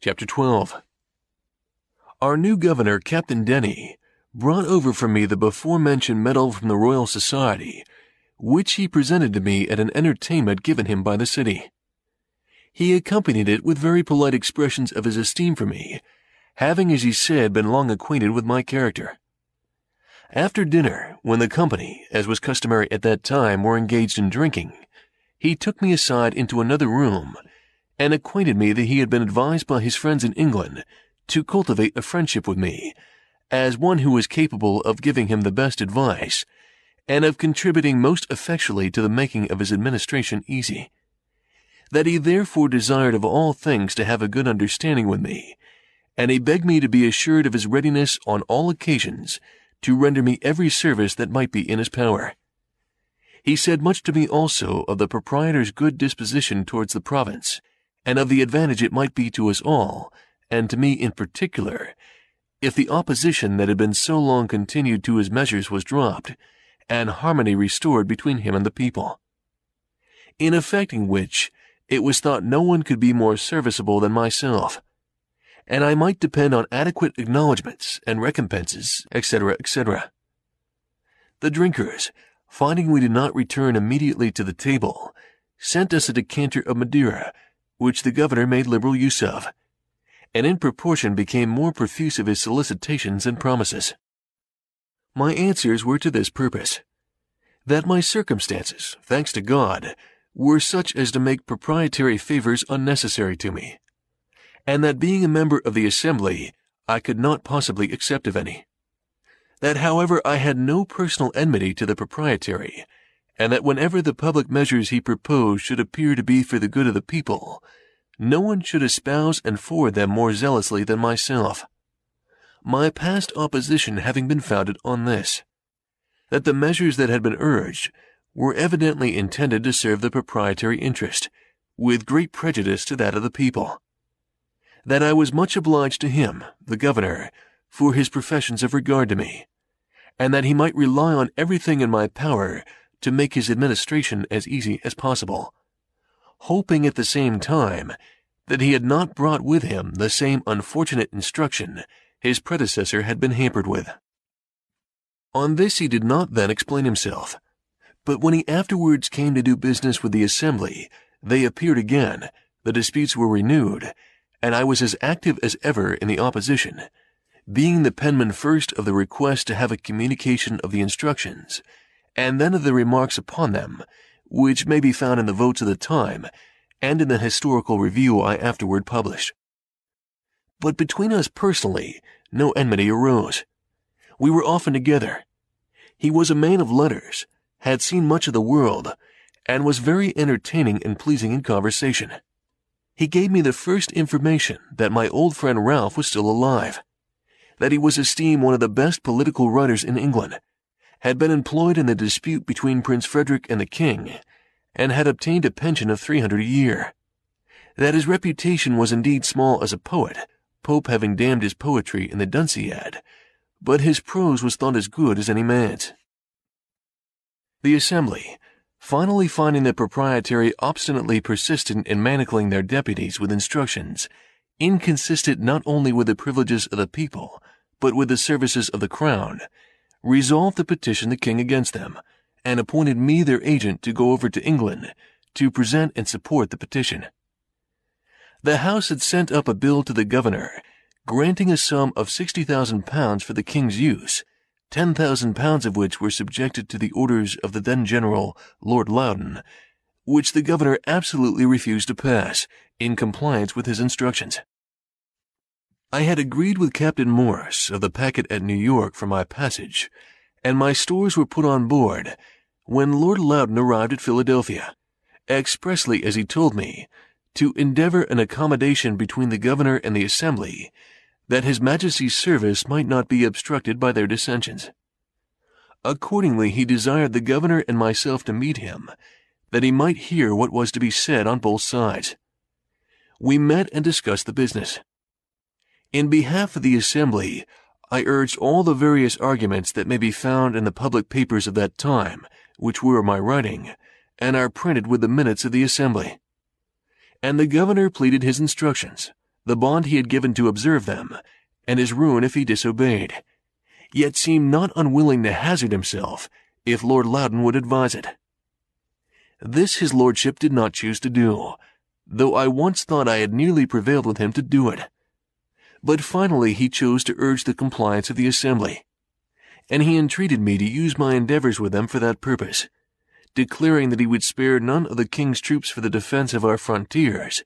Chapter 12 Our new governor, Captain Denny, brought over for me the before mentioned medal from the Royal Society, which he presented to me at an entertainment given him by the city. He accompanied it with very polite expressions of his esteem for me, having, as he said, been long acquainted with my character. After dinner, when the company, as was customary at that time, were engaged in drinking, he took me aside into another room and acquainted me that he had been advised by his friends in England to cultivate a friendship with me as one who was capable of giving him the best advice and of contributing most effectually to the making of his administration easy. That he therefore desired of all things to have a good understanding with me, and he begged me to be assured of his readiness on all occasions to render me every service that might be in his power. He said much to me also of the proprietor's good disposition towards the province, and of the advantage it might be to us all, and to me in particular, if the opposition that had been so long continued to his measures was dropped, and harmony restored between him and the people. In effecting which, it was thought no one could be more serviceable than myself, and I might depend on adequate acknowledgments and recompenses, etc., etc. The drinkers, finding we did not return immediately to the table, sent us a decanter of Madeira, which the governor made liberal use of, and in proportion became more profuse of his solicitations and promises. My answers were to this purpose that my circumstances, thanks to God, were such as to make proprietary favors unnecessary to me, and that being a member of the assembly, I could not possibly accept of any. That, however, I had no personal enmity to the proprietary, and that whenever the public measures he proposed should appear to be for the good of the people, no one should espouse and forward them more zealously than myself. My past opposition having been founded on this, that the measures that had been urged were evidently intended to serve the proprietary interest, with great prejudice to that of the people. That I was much obliged to him, the governor, for his professions of regard to me, and that he might rely on everything in my power to make his administration as easy as possible hoping at the same time that he had not brought with him the same unfortunate instruction his predecessor had been hampered with. On this he did not then explain himself, but when he afterwards came to do business with the assembly, they appeared again, the disputes were renewed, and I was as active as ever in the opposition, being the penman first of the request to have a communication of the instructions, and then of the remarks upon them, which may be found in the votes of the time and in the historical review I afterward published. But between us personally, no enmity arose. We were often together. He was a man of letters, had seen much of the world, and was very entertaining and pleasing in conversation. He gave me the first information that my old friend Ralph was still alive, that he was esteemed one of the best political writers in England, had been employed in the dispute between Prince Frederick and the king, and had obtained a pension of 300 a year. That his reputation was indeed small as a poet, Pope having damned his poetry in the Dunciad, but his prose was thought as good as any man's. The Assembly, finally finding the proprietary obstinately persistent in manacling their deputies with instructions, inconsistent not only with the privileges of the people, but with the services of the crown, resolved to petition the king against them, and appointed me their agent to go over to England to present and support the petition. The House had sent up a bill to the governor, granting a sum of sixty thousand pounds for the king's use, ten thousand pounds of which were subjected to the orders of the then General Lord Loudon, which the governor absolutely refused to pass, in compliance with his instructions. I had agreed with Captain Morris of the packet at New York for my passage, and my stores were put on board when Lord Loudon arrived at Philadelphia, expressly as he told me, to endeavor an accommodation between the governor and the assembly, that his majesty's service might not be obstructed by their dissensions. Accordingly, he desired the governor and myself to meet him, that he might hear what was to be said on both sides. We met and discussed the business. In behalf of the Assembly, I urged all the various arguments that may be found in the public papers of that time, which were my writing, and are printed with the minutes of the Assembly. And the governor pleaded his instructions, the bond he had given to observe them, and his ruin if he disobeyed, yet seemed not unwilling to hazard himself if Lord Loudon would advise it. This his lordship did not choose to do, though I once thought I had nearly prevailed with him to do it. But finally he chose to urge the compliance of the Assembly, and he entreated me to use my endeavors with them for that purpose, declaring that he would spare none of the king's troops for the defense of our frontiers,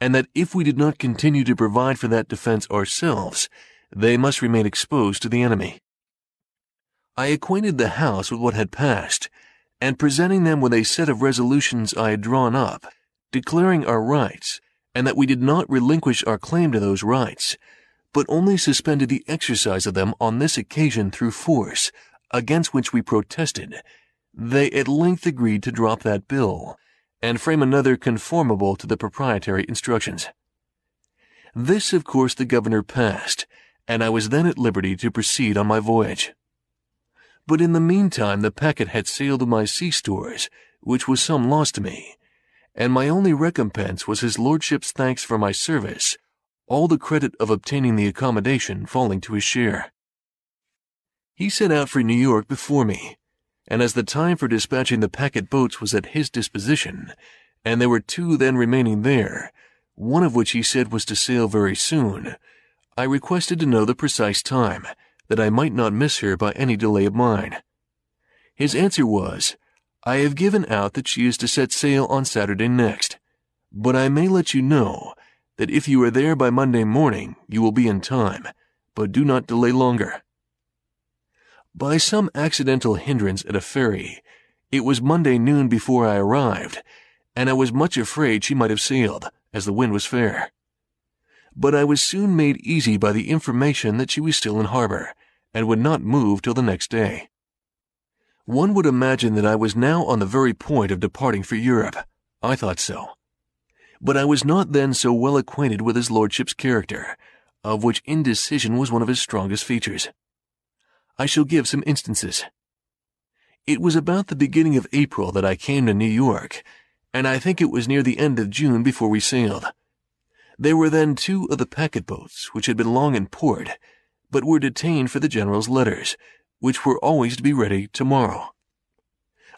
and that if we did not continue to provide for that defense ourselves, they must remain exposed to the enemy. I acquainted the House with what had passed, and presenting them with a set of resolutions I had drawn up, declaring our rights, and that we did not relinquish our claim to those rights, but only suspended the exercise of them on this occasion through force, against which we protested, they at length agreed to drop that bill, and frame another conformable to the proprietary instructions. This, of course, the governor passed, and I was then at liberty to proceed on my voyage. But in the meantime the packet had sailed to my sea stores, which was some loss to me, and my only recompense was his lordship's thanks for my service, all the credit of obtaining the accommodation falling to his share. He set out for New York before me, and as the time for dispatching the packet boats was at his disposition, and there were two then remaining there, one of which he said was to sail very soon, I requested to know the precise time, that I might not miss her by any delay of mine. His answer was, I have given out that she is to set sail on Saturday next, but I may let you know that if you are there by Monday morning, you will be in time, but do not delay longer. By some accidental hindrance at a ferry, it was Monday noon before I arrived, and I was much afraid she might have sailed, as the wind was fair but I was soon made easy by the information that she was still in harbor, and would not move till the next day. One would imagine that I was now on the very point of departing for Europe. I thought so. But I was not then so well acquainted with his lordship's character, of which indecision was one of his strongest features. I shall give some instances. It was about the beginning of April that I came to New York, and I think it was near the end of June before we sailed. There were then two of the packet boats which had been long in port, but were detained for the general's letters, which were always to be ready tomorrow.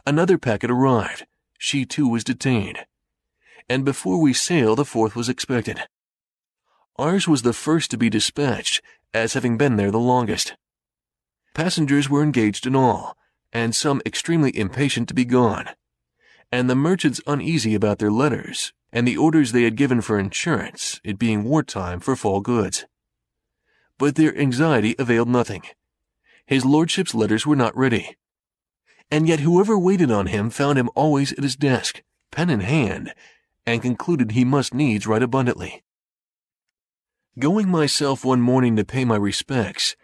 Another packet arrived. She too was detained. And before we sailed, the fourth was expected. Ours was the first to be dispatched, as having been there the longest. Passengers were engaged in all, and some extremely impatient to be gone, and the merchants uneasy about their letters, and the orders they had given for insurance, it being wartime for fall goods. But their anxiety availed nothing. His lordship's letters were not ready. And yet whoever waited on him found him always at his desk, pen in hand, and concluded he must needs write abundantly. Going myself one morning to pay my respects,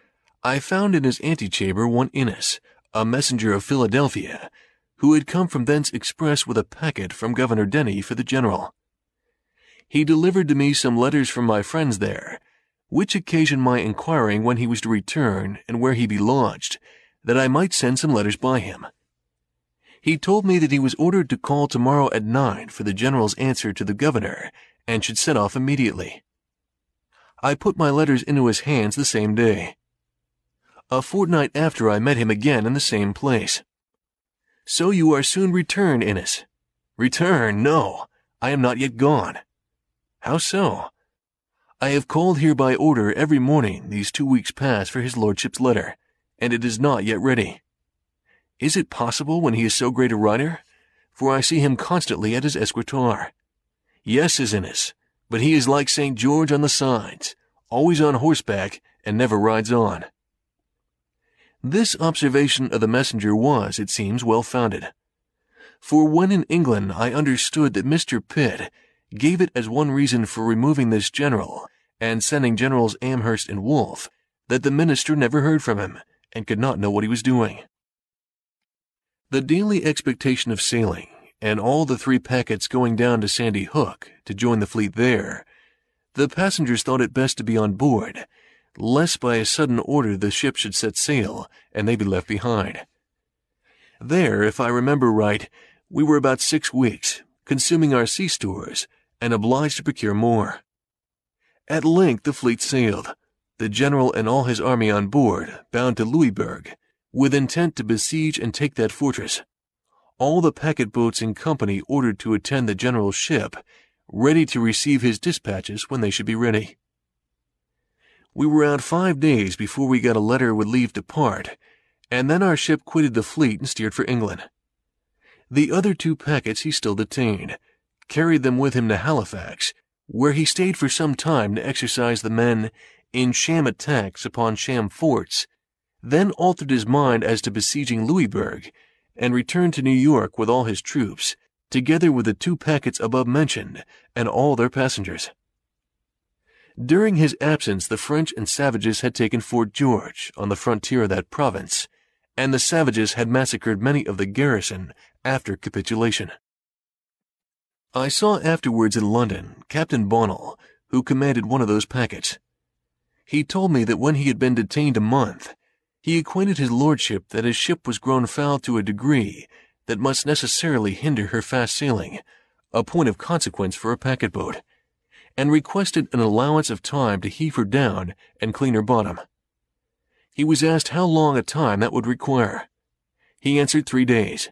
I found in his antechamber one Innes, a messenger of Philadelphia, who had come from thence express with a packet from Governor Denny for the general he delivered to me some letters from my friends there, which occasioned my inquiring when he was to return and where he be lodged, that I might send some letters by him. He told me that he was ordered to call tomorrow at nine for the general's answer to the governor, and should set off immediately. I put my letters into his hands the same day. A fortnight after I met him again in the same place. So you are soon returned, Innes. Return, no, I am not yet gone. How so? I have called here by order every morning these two weeks past for his lordship's letter, and it is not yet ready. Is it possible when he is so great a writer? For I see him constantly at his escritoire. Yes, his Innes, but he is like St. George on the sides, always on horseback and never rides on. This observation of the messenger was, it seems, well founded. For when in England I understood that Mr. Pitt gave it as one reason for removing this general and sending Generals Amherst and Wolfe that the minister never heard from him and could not know what he was doing. The daily expectation of sailing and all the three packets going down to Sandy Hook to join the fleet there, the passengers thought it best to be on board, lest by a sudden order the ship should set sail and they be left behind. There, if I remember right, we were about six weeks, consuming our sea stores, and obliged to procure more. At length the fleet sailed, the general and all his army on board, bound to Louisburg, with intent to besiege and take that fortress. All the packet boats in company ordered to attend the general's ship, ready to receive his dispatches when they should be ready. We were out five days before we got a letter with leave to part, and then our ship quitted the fleet and steered for England. The other two packets he still detained, carried them with him to Halifax, where he stayed for some time to exercise the men in sham attacks upon sham forts, then altered his mind as to besieging Louisburg, and returned to New York with all his troops, together with the two packets above mentioned and all their passengers. During his absence, the French and savages had taken Fort George on the frontier of that province, and the savages had massacred many of the garrison after capitulation. I saw afterwards in London Captain Bonnell, who commanded one of those packets. He told me that when he had been detained a month, he acquainted his lordship that his ship was grown foul to a degree that must necessarily hinder her fast sailing, a point of consequence for a packet boat and requested an allowance of time to heave her down and clean her bottom. He was asked how long a time that would require. He answered three days.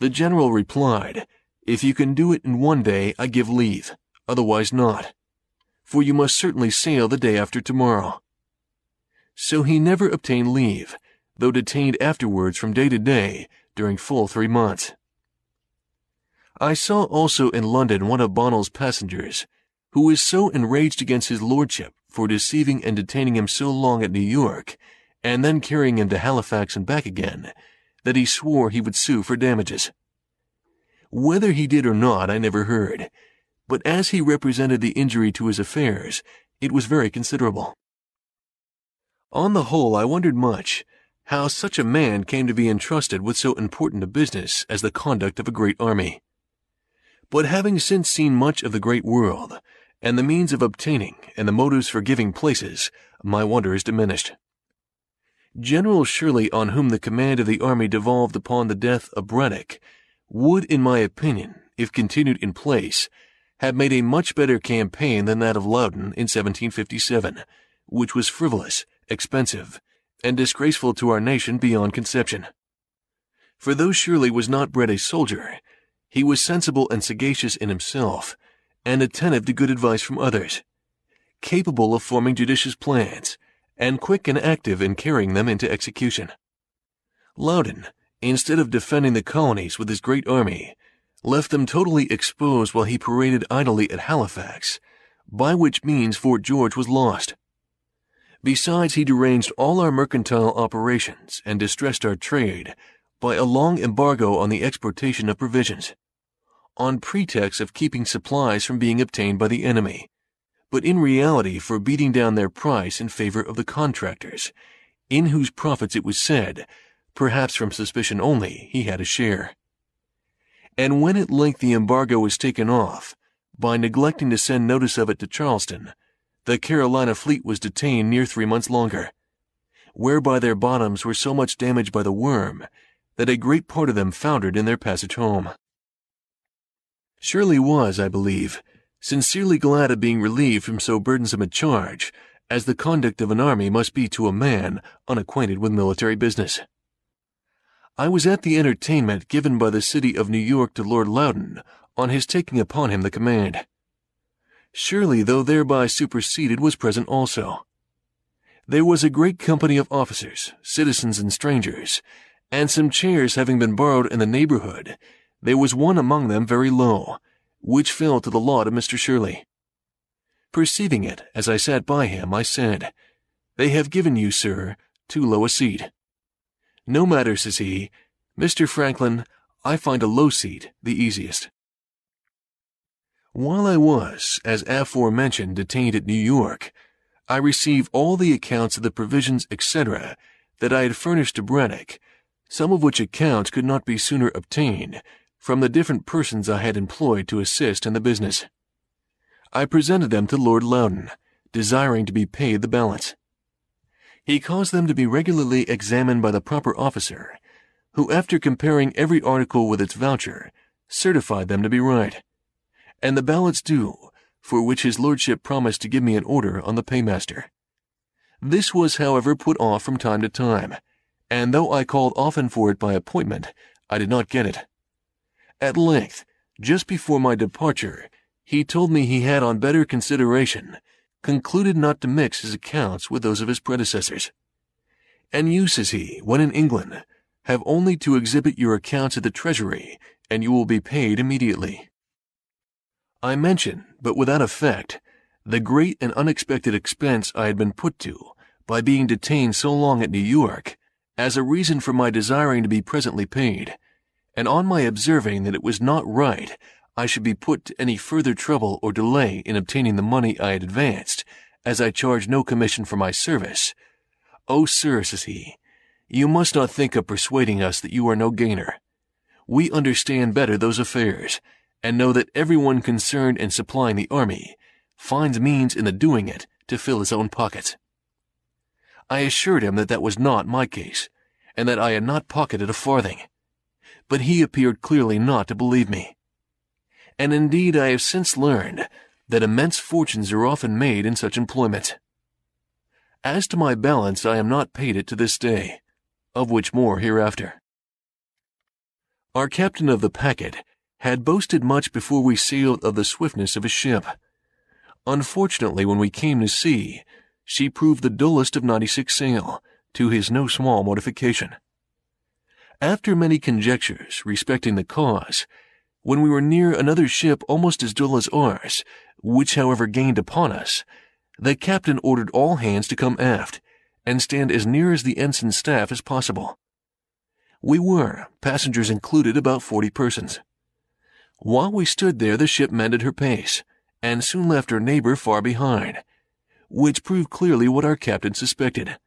The general replied, If you can do it in one day, I give leave, otherwise not, for you must certainly sail the day after tomorrow. So he never obtained leave, though detained afterwards from day to day during full three months. I saw also in London one of Bonnell's passengers, who was so enraged against his lordship for deceiving and detaining him so long at New York, and then carrying him to Halifax and back again, that he swore he would sue for damages. Whether he did or not, I never heard, but as he represented the injury to his affairs, it was very considerable. On the whole, I wondered much how such a man came to be entrusted with so important a business as the conduct of a great army. But having since seen much of the great world, and the means of obtaining and the motives for giving places, my wonder is diminished. General Shirley, on whom the command of the army devolved upon the death of Braddock, would, in my opinion, if continued in place, have made a much better campaign than that of Loudon in 1757, which was frivolous, expensive, and disgraceful to our nation beyond conception. For though Shirley was not bred a soldier, he was sensible and sagacious in himself, and attentive to good advice from others, capable of forming judicious plans, and quick and active in carrying them into execution. Loudon, instead of defending the colonies with his great army, left them totally exposed while he paraded idly at Halifax, by which means Fort George was lost. Besides, he deranged all our mercantile operations and distressed our trade by a long embargo on the exportation of provisions on pretext of keeping supplies from being obtained by the enemy, but in reality for beating down their price in favor of the contractors, in whose profits it was said, perhaps from suspicion only, he had a share. And when at length the embargo was taken off, by neglecting to send notice of it to Charleston, the Carolina fleet was detained near three months longer, whereby their bottoms were so much damaged by the worm that a great part of them foundered in their passage home. Shirley was, I believe, sincerely glad of being relieved from so burdensome a charge, as the conduct of an army must be to a man unacquainted with military business. I was at the entertainment given by the city of New York to Lord Loudon on his taking upon him the command. Shirley, though thereby superseded, was present also. There was a great company of officers, citizens, and strangers, and some chairs having been borrowed in the neighborhood, there was one among them very low, which fell to the lot of Mr. Shirley. Perceiving it as I sat by him, I said, They have given you, sir, too low a seat. No matter, says he, Mr. Franklin, I find a low seat the easiest. While I was, as aforementioned, detained at New York, I received all the accounts of the provisions, etc., that I had furnished to Braddock, some of which accounts could not be sooner obtained from the different persons I had employed to assist in the business. I presented them to Lord Loudon, desiring to be paid the balance. He caused them to be regularly examined by the proper officer, who, after comparing every article with its voucher, certified them to be right, and the balance due for which his lordship promised to give me an order on the paymaster. This was, however, put off from time to time, and though I called often for it by appointment, I did not get it. At length, just before my departure, he told me he had on better consideration concluded not to mix his accounts with those of his predecessors. And you, says he, when in England, have only to exhibit your accounts at the Treasury, and you will be paid immediately. I mention, but without effect, the great and unexpected expense I had been put to by being detained so long at New York as a reason for my desiring to be presently paid, and on my observing that it was not right I should be put to any further trouble or delay in obtaining the money I had advanced, as I charged no commission for my service. Oh, sir, says he, you must not think of persuading us that you are no gainer. We understand better those affairs, and know that everyone concerned in supplying the army finds means in the doing it to fill his own pockets. I assured him that that was not my case, and that I had not pocketed a farthing. But he appeared clearly not to believe me and indeed I have since learned that immense fortunes are often made in such employment. As to my balance, I am not paid it to this day, of which more hereafter. Our captain of the packet had boasted much before we sailed of the swiftness of his ship. Unfortunately, when we came to sea, she proved the dullest of 96 sail, to his no small mortification. After many conjectures respecting the cause, when we were near another ship almost as dull as ours, which however gained upon us, the captain ordered all hands to come aft and stand as near as the ensign's staff as possible. We were, passengers included, about forty persons. While we stood there, the ship mended her pace and soon left her neighbor far behind, which proved clearly what our captain suspected,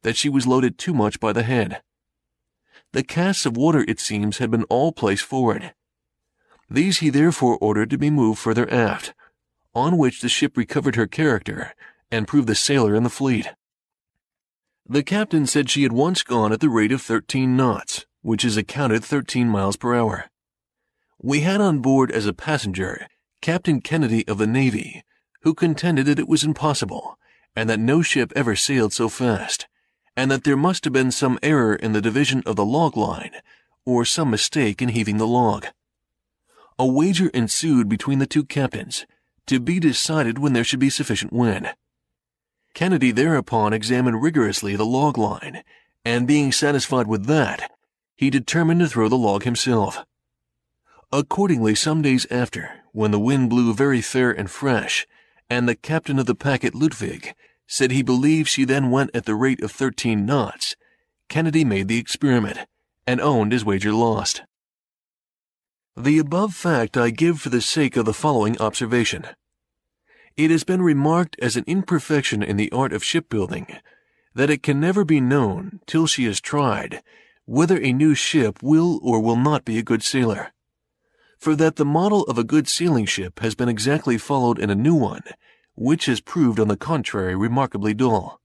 that she was loaded too much by the head. The casks of water, it seems, had been all placed forward, these he therefore ordered to be moved further aft, on which the ship recovered her character and proved the sailor in the fleet. The captain said she had once gone at the rate of 13 knots, which is accounted 13 miles per hour. We had on board as a passenger Captain Kennedy of the Navy, who contended that it was impossible, and that no ship ever sailed so fast, and that there must have been some error in the division of the log line, or some mistake in heaving the log a wager ensued between the two captains, to be decided when there should be sufficient wind. Kennedy thereupon examined rigorously the log line, and being satisfied with that, he determined to throw the log himself. Accordingly, some days after, when the wind blew very fair and fresh, and the captain of the packet Lutwidge said he believed she then went at the rate of 13 knots, Kennedy made the experiment, and owned his wager lost. The above fact I give for the sake of the following observation. It has been remarked as an imperfection in the art of shipbuilding that it can never be known, till she is tried, whether a new ship will or will not be a good sailor. For that the model of a good sailing ship has been exactly followed in a new one, which has proved on the contrary remarkably dull.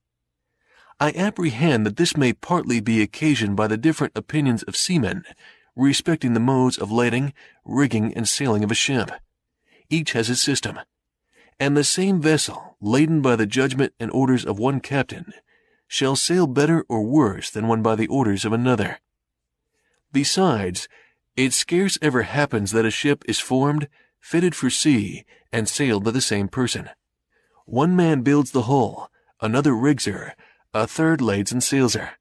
I apprehend that this may partly be occasioned by the different opinions of seamen respecting the modes of lading, rigging, and sailing of a ship. Each has its system, and the same vessel, laden by the judgment and orders of one captain, shall sail better or worse than one by the orders of another. Besides, it scarce ever happens that a ship is formed, fitted for sea, and sailed by the same person. One man builds the hull, another rigs her, a third lades and sails her.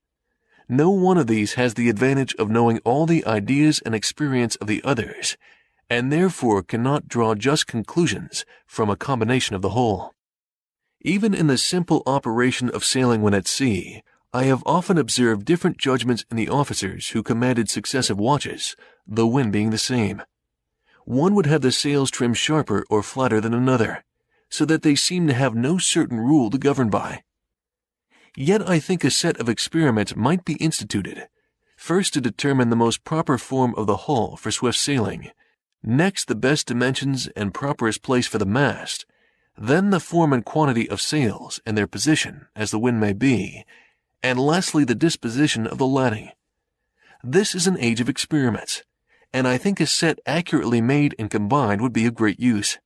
No one of these has the advantage of knowing all the ideas and experience of the others, and therefore cannot draw just conclusions from a combination of the whole. Even in the simple operation of sailing when at sea, I have often observed different judgments in the officers who commanded successive watches, the wind being the same. One would have the sails trimmed sharper or flatter than another, so that they seem to have no certain rule to govern by. Yet I think a set of experiments might be instituted, first to determine the most proper form of the hull for swift sailing, next the best dimensions and properest place for the mast, then the form and quantity of sails and their position as the wind may be, and lastly the disposition of the lading. This is an age of experiments, and I think a set accurately made and combined would be of great use.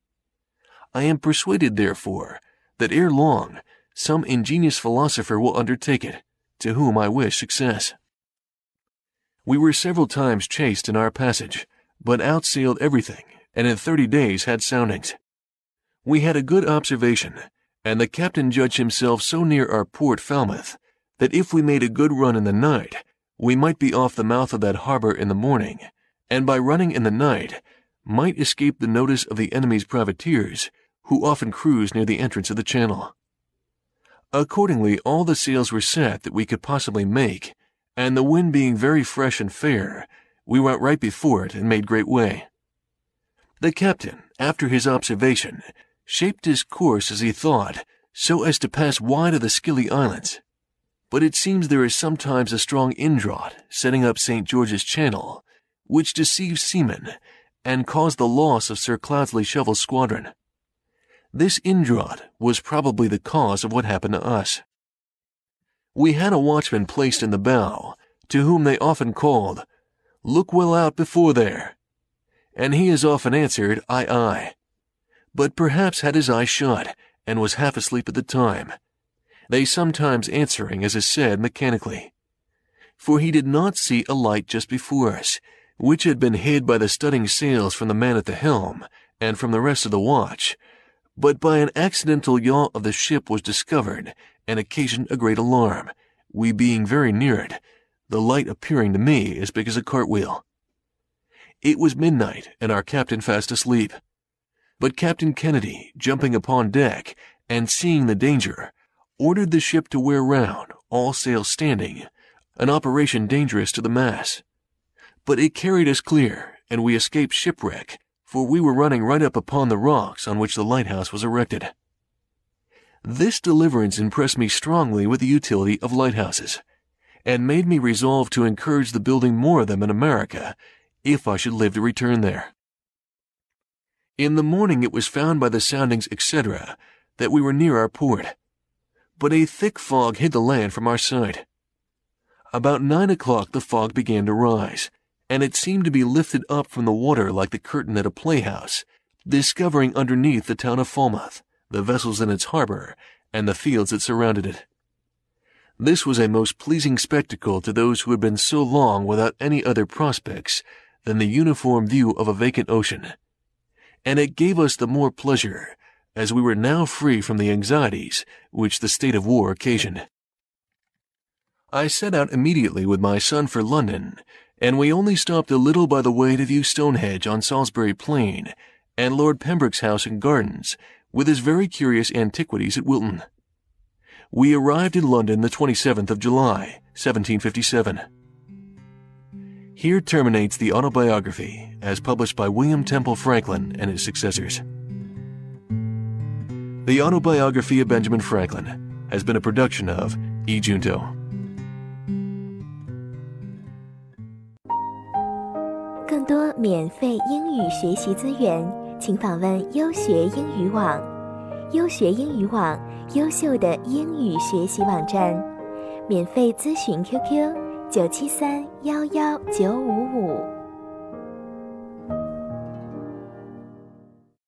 I am persuaded, therefore, that ere long some ingenious philosopher will undertake it, to whom I wish success. We were several times chased in our passage, but outsailed everything, and in thirty days had soundings. We had a good observation, and the captain judged himself so near our port Falmouth that if we made a good run in the night, we might be off the mouth of that harbor in the morning, and by running in the night, might escape the notice of the enemy's privateers, who often cruise near the entrance of the channel. Accordingly, all the sails were set that we could possibly make, and the wind being very fresh and fair, we went right before it and made great way. The captain, after his observation, shaped his course as he thought, so as to pass wide of the Scilly Islands. But it seems there is sometimes a strong indraught setting up St. George's Channel, which deceives seamen and caused the loss of Sir Cloudesley Shovel's squadron. This indraught was probably the cause of what happened to us. We had a watchman placed in the bow, to whom they often called, Look well out before there. And he as often answered, Aye, aye. But perhaps had his eyes shut, and was half asleep at the time. They sometimes answering, as is said, mechanically. For he did not see a light just before us, which had been hid by the studding sails from the man at the helm and from the rest of the watch, but by an accidental yaw of the ship was discovered and occasioned a great alarm, we being very near it, the light appearing to me as big as a cartwheel. It was midnight and our captain fast asleep. But Captain Kennedy, jumping upon deck and seeing the danger, ordered the ship to wear round, all sails standing, an operation dangerous to the mass but it carried us clear, and we escaped shipwreck, for we were running right up upon the rocks on which the lighthouse was erected. This deliverance impressed me strongly with the utility of lighthouses, and made me resolve to encourage the building more of them in America, if I should live to return there. In the morning it was found by the soundings, etc., that we were near our port, but a thick fog hid the land from our sight. About nine o'clock the fog began to rise, and it seemed to be lifted up from the water like the curtain at a playhouse, discovering underneath the town of Falmouth, the vessels in its harbor, and the fields that surrounded it. This was a most pleasing spectacle to those who had been so long without any other prospects than the uniform view of a vacant ocean, and it gave us the more pleasure as we were now free from the anxieties which the state of war occasioned. I set out immediately with my son for London, and we only stopped a little by the way to view Stonehenge on Salisbury Plain, and Lord Pembroke's house and gardens, with his very curious antiquities at Wilton. We arrived in London the 27th of July, 1757. Here terminates the autobiography as published by William Temple Franklin and his successors. The autobiography of Benjamin Franklin has been a production of E. Junto. 多免费英语学习资源，请访问优学英语网。优学英语网，优秀的英语学习网站。免费咨询 QQ：九七三幺幺九五五。